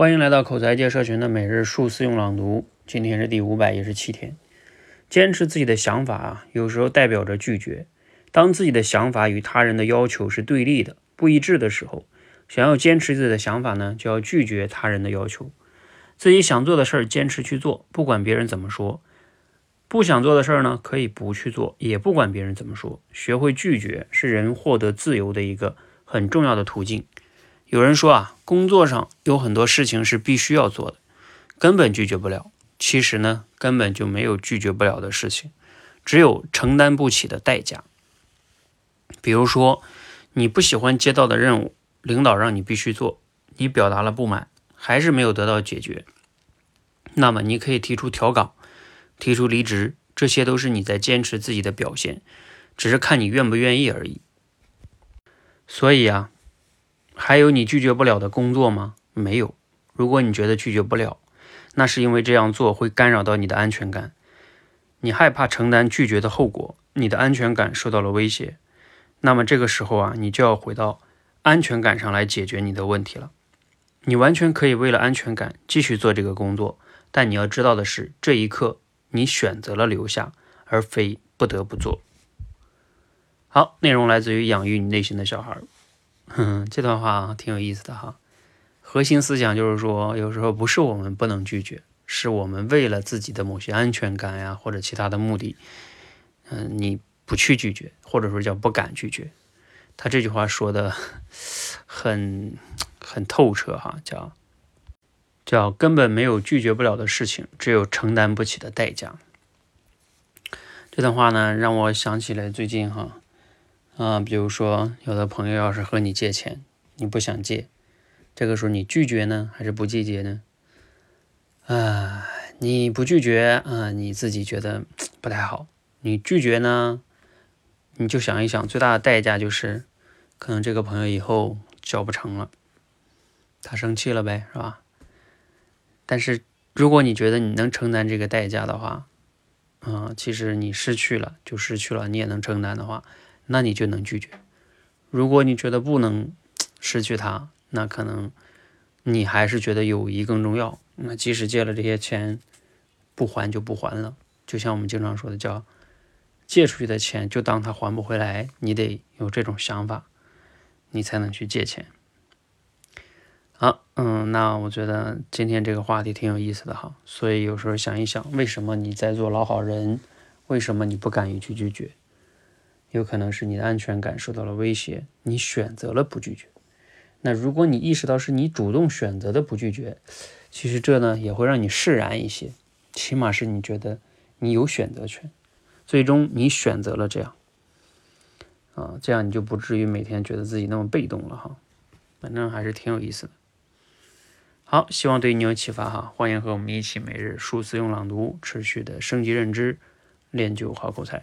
欢迎来到口才界社群的每日数字用朗读，今天是第五百一十七天。坚持自己的想法啊，有时候代表着拒绝。当自己的想法与他人的要求是对立的、不一致的时候，想要坚持自己的想法呢，就要拒绝他人的要求。自己想做的事儿，坚持去做，不管别人怎么说；不想做的事儿呢，可以不去做，也不管别人怎么说。学会拒绝，是人获得自由的一个很重要的途径。有人说啊，工作上有很多事情是必须要做的，根本拒绝不了。其实呢，根本就没有拒绝不了的事情，只有承担不起的代价。比如说，你不喜欢接到的任务，领导让你必须做，你表达了不满，还是没有得到解决，那么你可以提出调岗，提出离职，这些都是你在坚持自己的表现，只是看你愿不愿意而已。所以啊。还有你拒绝不了的工作吗？没有。如果你觉得拒绝不了，那是因为这样做会干扰到你的安全感，你害怕承担拒绝的后果，你的安全感受到了威胁。那么这个时候啊，你就要回到安全感上来解决你的问题了。你完全可以为了安全感继续做这个工作，但你要知道的是，这一刻你选择了留下，而非不得不做。好，内容来自于养育你内心的小孩。哼，这段话挺有意思的哈。核心思想就是说，有时候不是我们不能拒绝，是我们为了自己的某些安全感呀，或者其他的目的，嗯，你不去拒绝，或者说叫不敢拒绝。他这句话说的 很很透彻哈，叫叫根本没有拒绝不了的事情，只有承担不起的代价。这段话呢，让我想起来最近哈。啊，比如说，有的朋友要是和你借钱，你不想借，这个时候你拒绝呢，还是不拒绝呢？啊，你不拒绝啊，你自己觉得不太好。你拒绝呢，你就想一想，最大的代价就是，可能这个朋友以后交不成了，他生气了呗，是吧？但是如果你觉得你能承担这个代价的话，啊，其实你失去了就失去了，你也能承担的话。那你就能拒绝。如果你觉得不能失去他，那可能你还是觉得友谊更重要。那即使借了这些钱，不还就不还了。就像我们经常说的，叫借出去的钱就当他还不回来。你得有这种想法，你才能去借钱。好，嗯，那我觉得今天这个话题挺有意思的哈。所以有时候想一想，为什么你在做老好人？为什么你不敢于去拒绝？有可能是你的安全感受到了威胁，你选择了不拒绝。那如果你意识到是你主动选择的不拒绝，其实这呢也会让你释然一些，起码是你觉得你有选择权，最终你选择了这样，啊，这样你就不至于每天觉得自己那么被动了哈。反正还是挺有意思的。好，希望对你有启发哈。欢迎和我们一起每日数字用朗读，持续的升级认知，练就好口才。